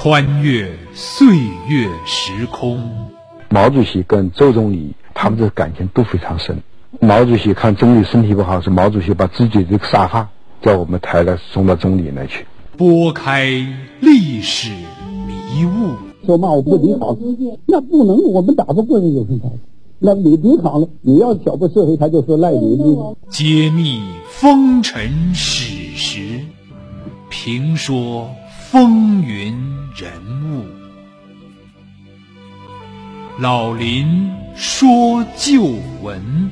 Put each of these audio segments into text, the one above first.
穿越岁月时空。毛主席跟周总理他们的感情都非常深。毛主席看总理身体不好，是毛主席把自己这个沙发叫我们抬来送到总理那去。拨开历史迷雾，说嘛我不抵抗，那不能，我们打不过人有什么？那你抵抗了，你要挑拨社会，他就说赖你。揭秘风尘史实，评说风云人物。老林说旧闻。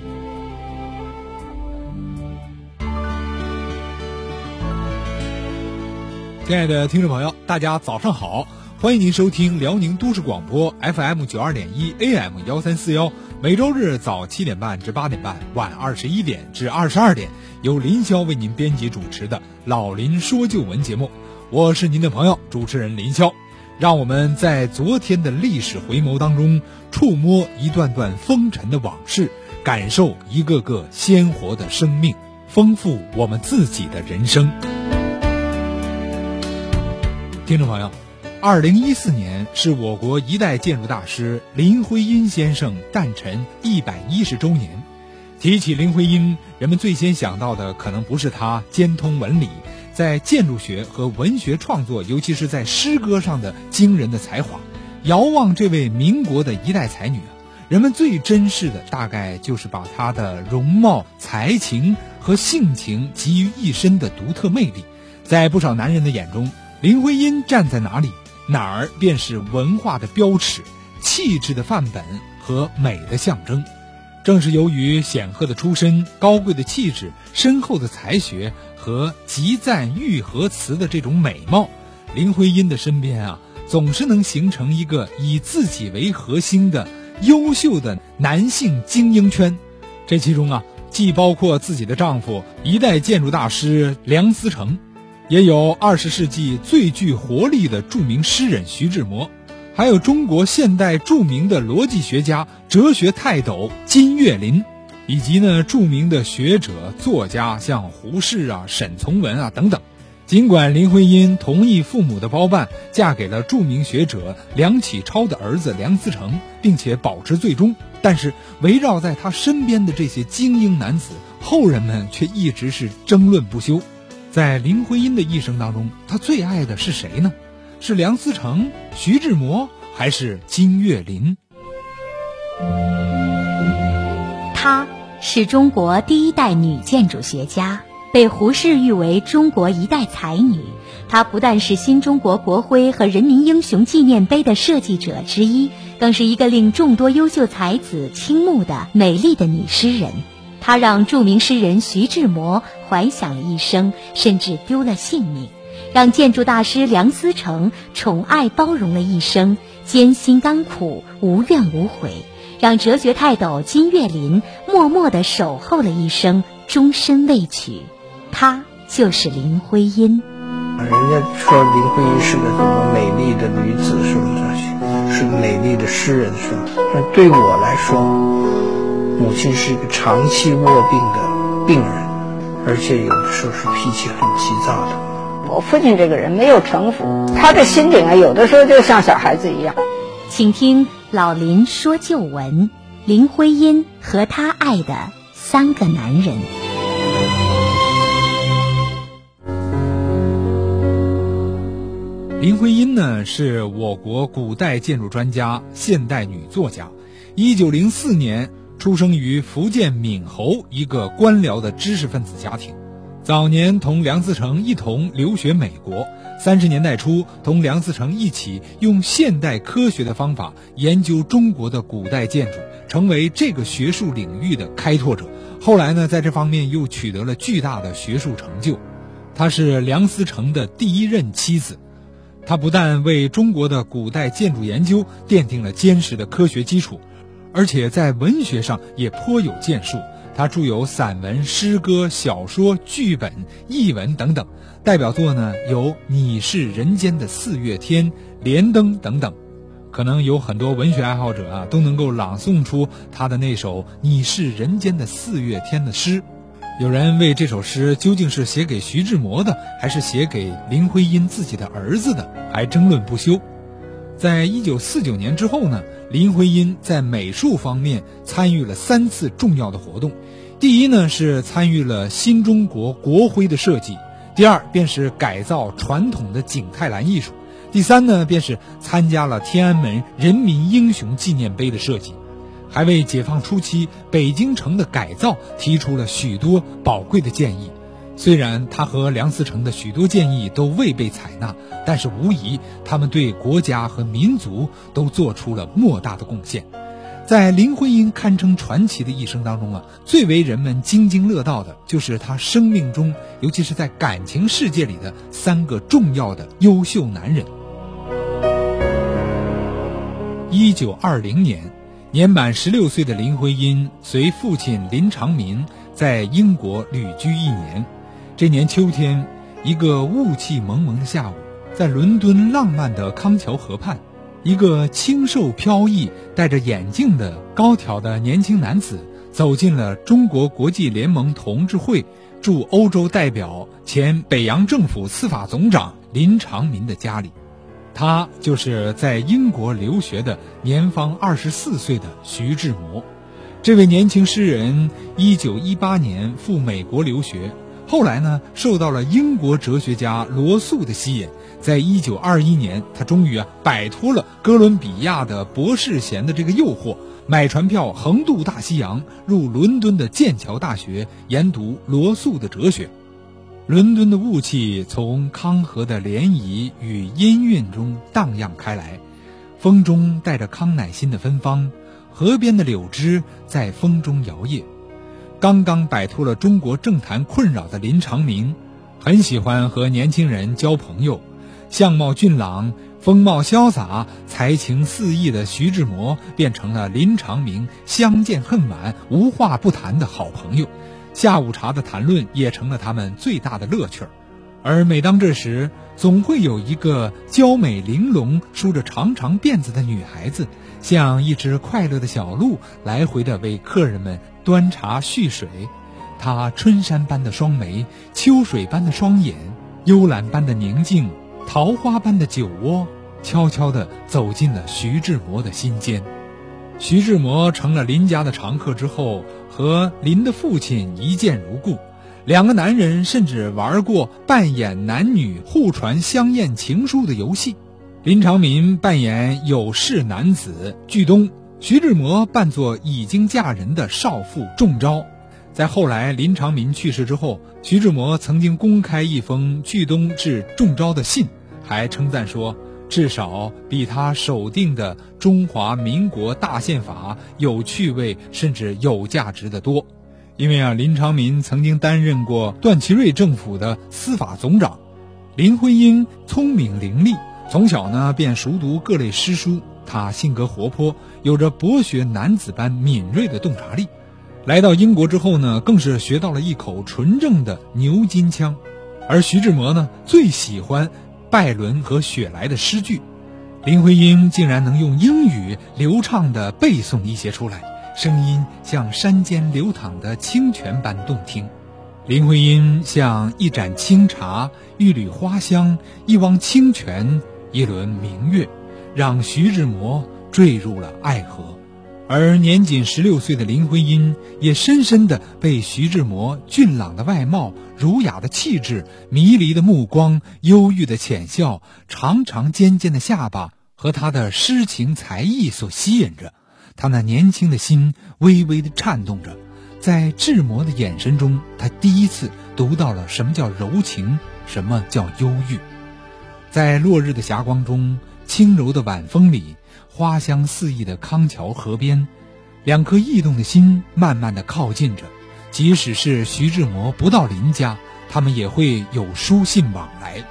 亲爱的听众朋友，大家早上好！欢迎您收听辽宁都市广播 FM 九二点一 AM 幺三四幺，每周日早七点半至八点半，晚二十一点至二十二点，由林霄为您编辑主持的《老林说旧闻》节目。我是您的朋友主持人林霄，让我们在昨天的历史回眸当中，触摸一段段风尘的往事，感受一个个鲜活的生命，丰富我们自己的人生。听众朋友，二零一四年是我国一代建筑大师林徽因先生诞辰一百一十周年。提起林徽因，人们最先想到的可能不是她兼通文理，在建筑学和文学创作，尤其是在诗歌上的惊人的才华。遥望这位民国的一代才女啊，人们最珍视的大概就是把她的容貌、才情和性情集于一身的独特魅力。在不少男人的眼中，林徽因站在哪里，哪儿便是文化的标尺、气质的范本和美的象征。正是由于显赫的出身、高贵的气质、深厚的才学和极赞玉和词的这种美貌，林徽因的身边啊，总是能形成一个以自己为核心的优秀的男性精英圈。这其中啊，既包括自己的丈夫一代建筑大师梁思成。也有二十世纪最具活力的著名诗人徐志摩，还有中国现代著名的逻辑学家、哲学泰斗金岳霖，以及呢著名的学者、作家像胡适啊、沈从文啊等等。尽管林徽因同意父母的包办，嫁给了著名学者梁启超的儿子梁思成，并且保持最终，但是围绕在他身边的这些精英男子，后人们却一直是争论不休。在林徽因的一生当中，她最爱的是谁呢？是梁思成、徐志摩，还是金岳霖？他是中国第一代女建筑学家，被胡适誉为中国一代才女。她不但是新中国国徽和人民英雄纪念碑的设计者之一，更是一个令众多优秀才子倾慕的美丽的女诗人。她让著名诗人徐志摩怀想了一生，甚至丢了性命；让建筑大师梁思成宠爱包容了一生，艰辛甘苦无怨无悔；让哲学泰斗金岳霖默默地守候了一生，终身未娶。她就是林徽因。人家说林徽因是个什么美丽的女子，是不是，是个美丽的诗人，是吧？但对我来说。母亲是一个长期卧病的病人，而且有的时候是脾气很急躁的。我父亲这个人没有城府，他的心灵啊，有的时候就像小孩子一样。请听老林说旧闻：林徽因和她爱的三个男人。林徽因呢，是我国古代建筑专家、现代女作家。一九零四年。出生于福建闽侯一个官僚的知识分子家庭，早年同梁思成一同留学美国。三十年代初，同梁思成一起用现代科学的方法研究中国的古代建筑，成为这个学术领域的开拓者。后来呢，在这方面又取得了巨大的学术成就。她是梁思成的第一任妻子，她不但为中国的古代建筑研究奠定了坚实的科学基础。而且在文学上也颇有建树，他著有散文、诗歌、小说、剧本、译文等等，代表作呢有《你是人间的四月天》《莲灯》等等，可能有很多文学爱好者啊都能够朗诵出他的那首《你是人间的四月天》的诗。有人为这首诗究竟是写给徐志摩的，还是写给林徽因自己的儿子的，还争论不休。在一九四九年之后呢，林徽因在美术方面参与了三次重要的活动。第一呢是参与了新中国国徽的设计，第二便是改造传统的景泰蓝艺术，第三呢便是参加了天安门人民英雄纪念碑的设计，还为解放初期北京城的改造提出了许多宝贵的建议。虽然他和梁思成的许多建议都未被采纳，但是无疑他们对国家和民族都做出了莫大的贡献。在林徽因堪称传奇的一生当中啊，最为人们津津乐道的就是她生命中，尤其是在感情世界里的三个重要的优秀男人。一九二零年，年满十六岁的林徽因随父亲林长民在英国旅居一年。这年秋天，一个雾气蒙蒙的下午，在伦敦浪漫的康桥河畔。一个清瘦飘逸、戴着眼镜的高挑的年轻男子走进了中国国际联盟同志会驻欧洲代表、前北洋政府司法总长林长民的家里。他就是在英国留学的年方二十四岁的徐志摩。这位年轻诗人，一九一八年赴美国留学。后来呢，受到了英国哲学家罗素的吸引，在一九二一年，他终于啊摆脱了哥伦比亚的博士衔的这个诱惑，买船票横渡大西洋，入伦敦的剑桥大学研读罗素的哲学。伦敦的雾气从康河的涟漪与音韵中荡漾开来，风中带着康乃馨的芬芳，河边的柳枝在风中摇曳。刚刚摆脱了中国政坛困扰的林长明，很喜欢和年轻人交朋友。相貌俊朗、风貌潇洒、才情四溢的徐志摩，变成了林长明相见恨晚、无话不谈的好朋友。下午茶的谈论也成了他们最大的乐趣儿。而每当这时，总会有一个娇美玲珑、梳着长长辫子的女孩子，像一只快乐的小鹿，来回的为客人们端茶续水。她春山般的双眉，秋水般的双眼，幽兰般的宁静，桃花般的酒窝，悄悄地走进了徐志摩的心间。徐志摩成了林家的常客之后，和林的父亲一见如故。两个男人甚至玩过扮演男女互传香艳情书的游戏，林长民扮演有势男子巨东，徐志摩扮作已经嫁人的少妇中招。在后来林长民去世之后，徐志摩曾经公开一封巨东至中招的信，还称赞说，至少比他手定的中华民国大宪法有趣味，甚至有价值的多。因为啊，林长民曾经担任过段祺瑞政府的司法总长。林徽因聪明伶俐，从小呢便熟读各类诗书。他性格活泼，有着博学男子般敏锐的洞察力。来到英国之后呢，更是学到了一口纯正的牛津腔。而徐志摩呢，最喜欢拜伦和雪莱的诗句，林徽因竟然能用英语流畅地背诵一些出来。声音像山间流淌的清泉般动听，林徽因像一盏清茶，一缕花香，一汪清泉，一轮明月，让徐志摩坠入了爱河。而年仅十六岁的林徽因，也深深地被徐志摩俊朗的外貌、儒雅的气质、迷离的目光、忧郁的浅笑、长长尖尖的下巴和他的诗情才艺所吸引着。他那年轻的心微微的颤动着，在志摩的眼神中，他第一次读到了什么叫柔情，什么叫忧郁。在落日的霞光中，轻柔的晚风里，花香四溢的康桥河边，两颗异动的心慢慢的靠近着。即使是徐志摩不到林家，他们也会有书信往来。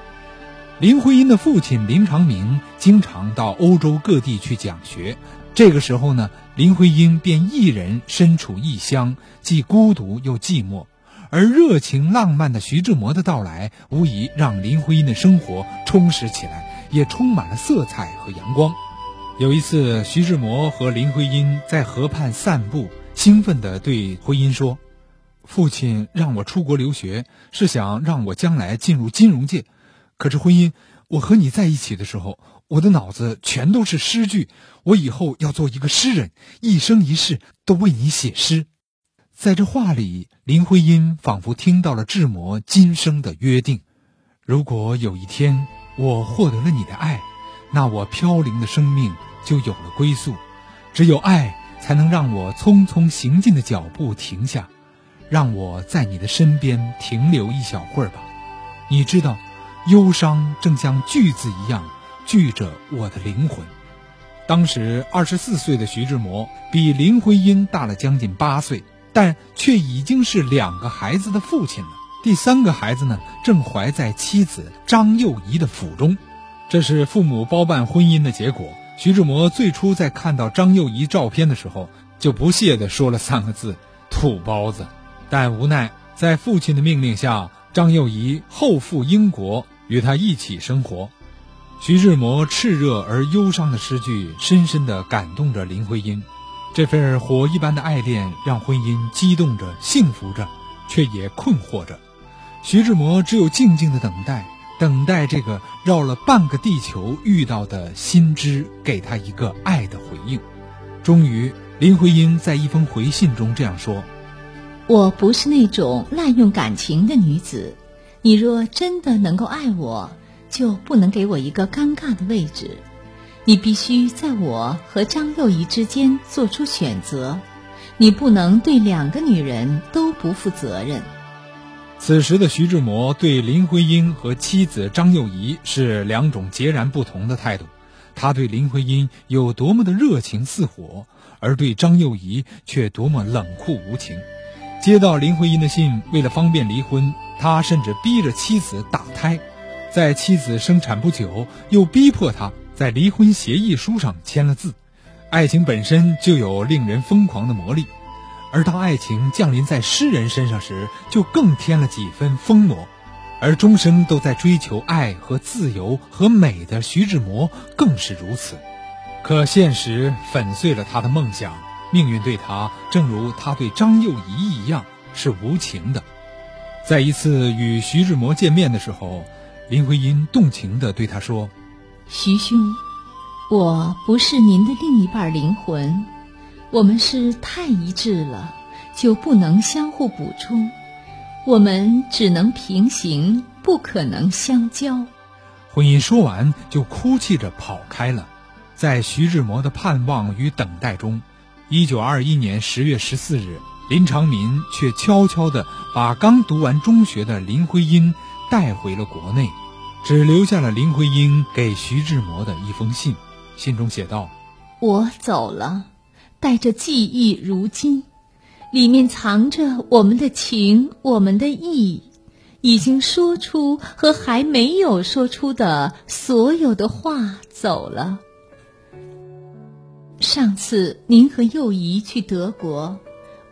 林徽因的父亲林长明经常到欧洲各地去讲学。这个时候呢，林徽因便一人身处异乡，既孤独又寂寞。而热情浪漫的徐志摩的到来，无疑让林徽因的生活充实起来，也充满了色彩和阳光。有一次，徐志摩和林徽因在河畔散步，兴奋地对徽因说：“父亲让我出国留学，是想让我将来进入金融界。可是婚姻，我和你在一起的时候，我的脑子全都是诗句。我以后要做一个诗人，一生一世都为你写诗。在这话里，林徽因仿佛听到了志摩今生的约定：如果有一天我获得了你的爱，那我飘零的生命就有了归宿。只有爱。才能让我匆匆行进的脚步停下，让我在你的身边停留一小会儿吧。你知道，忧伤正像锯子一样锯着我的灵魂。当时二十四岁的徐志摩比林徽因大了将近八岁，但却已经是两个孩子的父亲了。第三个孩子呢，正怀在妻子张幼仪的腹中。这是父母包办婚姻的结果。徐志摩最初在看到张幼仪照片的时候，就不屑地说了三个字：“土包子。”但无奈在父亲的命令下，张幼仪后赴英国与他一起生活。徐志摩炽热而忧伤的诗句，深深地感动着林徽因。这份火一般的爱恋，让婚姻激动着、幸福着，却也困惑着。徐志摩只有静静的等待。等待这个绕了半个地球遇到的心知给他一个爱的回应。终于，林徽因在一封回信中这样说：“我不是那种滥用感情的女子。你若真的能够爱我，就不能给我一个尴尬的位置。你必须在我和张幼仪之间做出选择。你不能对两个女人都不负责任。”此时的徐志摩对林徽因和妻子张幼仪是两种截然不同的态度。他对林徽因有多么的热情似火，而对张幼仪却多么冷酷无情。接到林徽因的信，为了方便离婚，他甚至逼着妻子打胎，在妻子生产不久，又逼迫她在离婚协议书上签了字。爱情本身就有令人疯狂的魔力。而当爱情降临在诗人身上时，就更添了几分疯魔；而终生都在追求爱和自由和美的徐志摩更是如此。可现实粉碎了他的梦想，命运对他，正如他对张幼仪一样，是无情的。在一次与徐志摩见面的时候，林徽因动情地对他说：“徐兄，我不是您的另一半灵魂。”我们是太一致了，就不能相互补充，我们只能平行，不可能相交。婚姻说完，就哭泣着跑开了。在徐志摩的盼望与等待中，一九二一年十月十四日，林长民却悄悄地把刚读完中学的林徽因带回了国内，只留下了林徽因给徐志摩的一封信。信中写道：“我走了。”带着记忆如今，里面藏着我们的情，我们的意，已经说出和还没有说出的所有的话走了。上次您和幼仪去德国，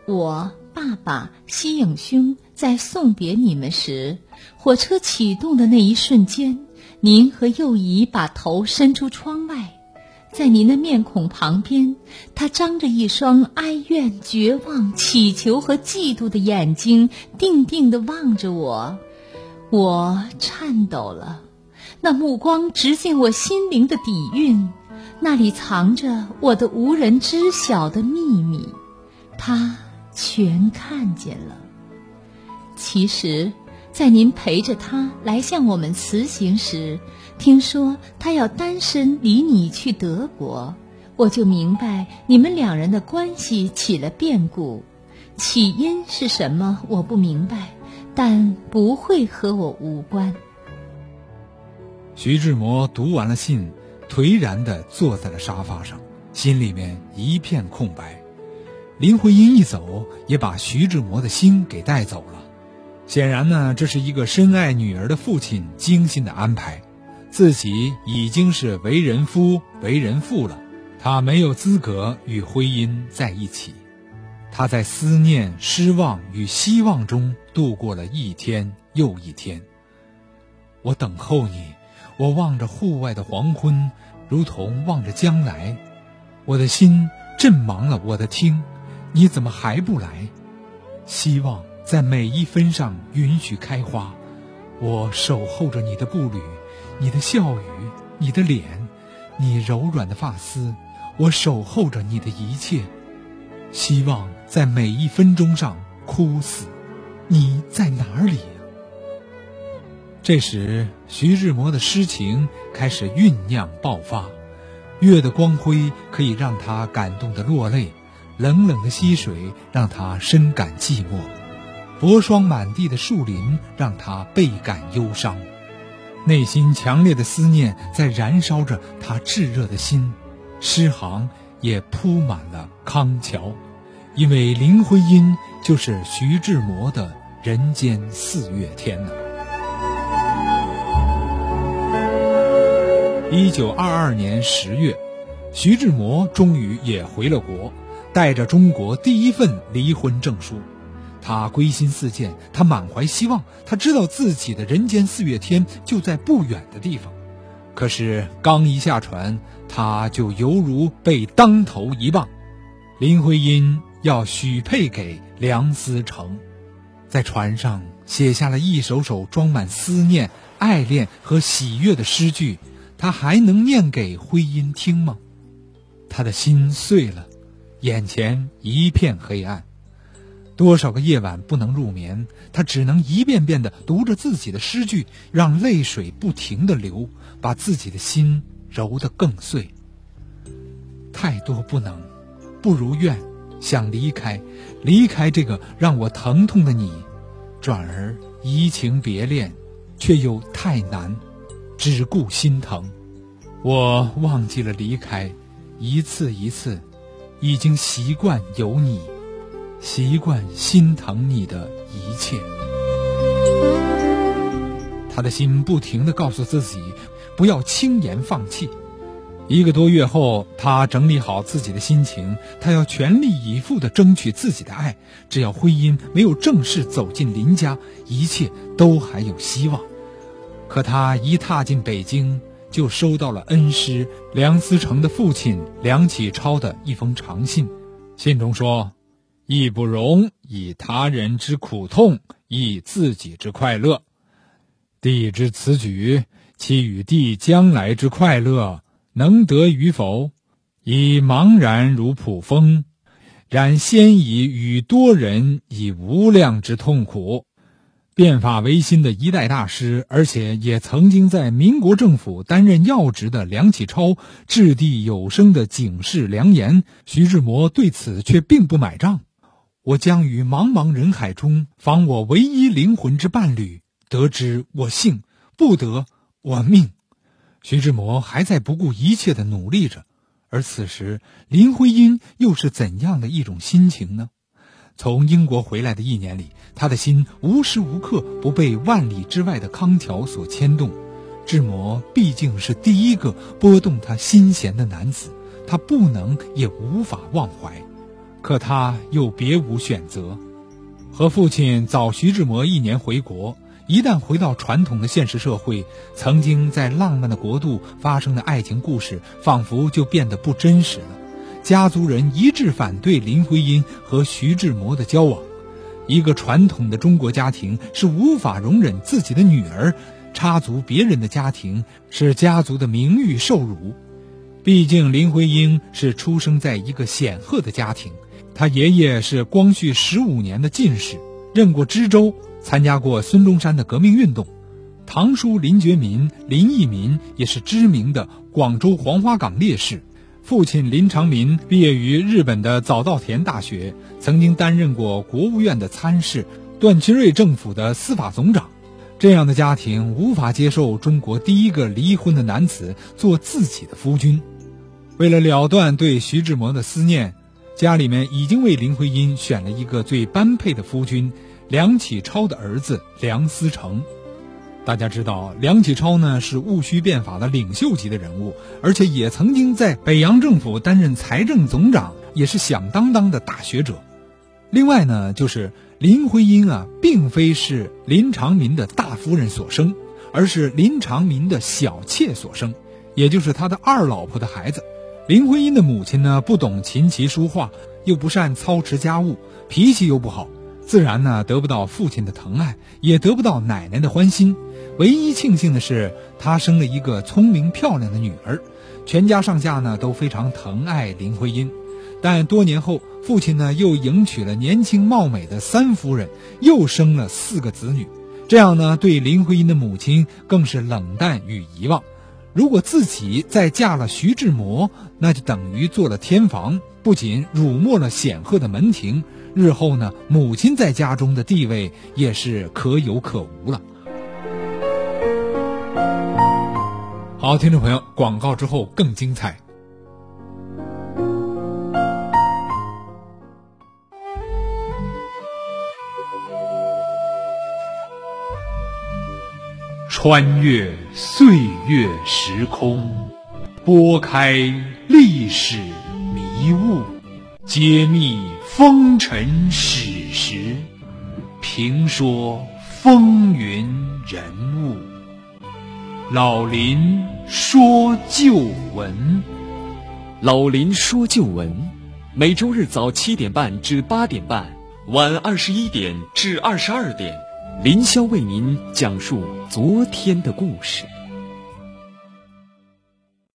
我爸爸西影兄在送别你们时，火车启动的那一瞬间，您和幼仪把头伸出窗外。在您的面孔旁边，他张着一双哀怨、绝望、祈求和嫉妒的眼睛，定定地望着我。我颤抖了，那目光直进我心灵的底蕴，那里藏着我的无人知晓的秘密，他全看见了。其实，在您陪着他来向我们辞行时。听说他要单身离你去德国，我就明白你们两人的关系起了变故，起因是什么我不明白，但不会和我无关。徐志摩读完了信，颓然地坐在了沙发上，心里面一片空白。林徽因一走，也把徐志摩的心给带走了。显然呢，这是一个深爱女儿的父亲精心的安排。自己已经是为人夫、为人父了，他没有资格与徽因在一起。他在思念、失望与希望中度过了一天又一天。我等候你，我望着户外的黄昏，如同望着将来。我的心震忙了我的听，你怎么还不来？希望在每一分上允许开花。我守候着你的步履，你的笑语，你的脸，你柔软的发丝。我守候着你的一切，希望在每一分钟上枯死。你在哪里？这时，徐志摩的诗情开始酝酿爆发。月的光辉可以让他感动的落泪，冷冷的溪水让他深感寂寞，薄霜满地的树林让他倍感忧伤，内心强烈的思念在燃烧着他炙热的心，诗行也铺满了康桥，因为林徽因就是徐志摩的人间四月天呢。一九二二年十月，徐志摩终于也回了国，带着中国第一份离婚证书。他归心似箭，他满怀希望，他知道自己的人间四月天就在不远的地方。可是刚一下船，他就犹如被当头一棒。林徽因要许配给梁思成，在船上写下了一首首装满思念、爱恋和喜悦的诗句。他还能念给徽因听吗？他的心碎了，眼前一片黑暗，多少个夜晚不能入眠，他只能一遍遍地读着自己的诗句，让泪水不停地流，把自己的心揉得更碎。太多不能，不如愿，想离开，离开这个让我疼痛的你，转而移情别恋，却又太难。只顾心疼，我忘记了离开，一次一次，已经习惯有你，习惯心疼你的一切。他的心不停的告诉自己，不要轻言放弃。一个多月后，他整理好自己的心情，他要全力以赴的争取自己的爱。只要婚姻没有正式走进林家，一切都还有希望。可他一踏进北京，就收到了恩师梁思成的父亲梁启超的一封长信。信中说：“义不容以他人之苦痛，以自己之快乐。帝之此举，其与帝将来之快乐能得与否，已茫然如蒲风。然先已与多人以无量之痛苦。”变法维新的一代大师，而且也曾经在民国政府担任要职的梁启超，掷地有声的警示良言，徐志摩对此却并不买账。我将于茫茫人海中访我唯一灵魂之伴侣，得知我幸，不得我命。徐志摩还在不顾一切的努力着，而此时林徽因又是怎样的一种心情呢？从英国回来的一年里，他的心无时无刻不被万里之外的康桥所牵动。志摩毕竟是第一个拨动他心弦的男子，他不能也无法忘怀。可他又别无选择，和父亲早徐志摩一年回国。一旦回到传统的现实社会，曾经在浪漫的国度发生的爱情故事，仿佛就变得不真实了。家族人一致反对林徽因和徐志摩的交往。一个传统的中国家庭是无法容忍自己的女儿插足别人的家庭，使家族的名誉受辱。毕竟林徽因是出生在一个显赫的家庭，他爷爷是光绪十五年的进士，任过知州，参加过孙中山的革命运动。堂叔林觉民、林义民也是知名的广州黄花岗烈士。父亲林长民毕业于日本的早稻田大学，曾经担任过国务院的参事、段祺瑞政府的司法总长。这样的家庭无法接受中国第一个离婚的男子做自己的夫君。为了了断对徐志摩的思念，家里面已经为林徽因选了一个最般配的夫君——梁启超的儿子梁思成。大家知道，梁启超呢是戊戌变法的领袖级的人物，而且也曾经在北洋政府担任财政总长，也是响当当的大学者。另外呢，就是林徽因啊，并非是林长民的大夫人所生，而是林长民的小妾所生，也就是他的二老婆的孩子。林徽因的母亲呢，不懂琴棋书画，又不善操持家务，脾气又不好。自然呢得不到父亲的疼爱，也得不到奶奶的欢心。唯一庆幸的是，她生了一个聪明漂亮的女儿，全家上下呢都非常疼爱林徽因。但多年后，父亲呢又迎娶了年轻貌美的三夫人，又生了四个子女，这样呢对林徽因的母亲更是冷淡与遗忘。如果自己再嫁了徐志摩，那就等于做了天房，不仅辱没了显赫的门庭，日后呢母亲在家中的地位也是可有可无了。好，听众朋友，广告之后更精彩。穿越岁月时空，拨开历史迷雾，揭秘风尘史实，评说风云人物。老林说旧闻，老林说旧闻，每周日早七点半至八点半，晚二十一点至二十二点。林霄为您讲述昨天的故事。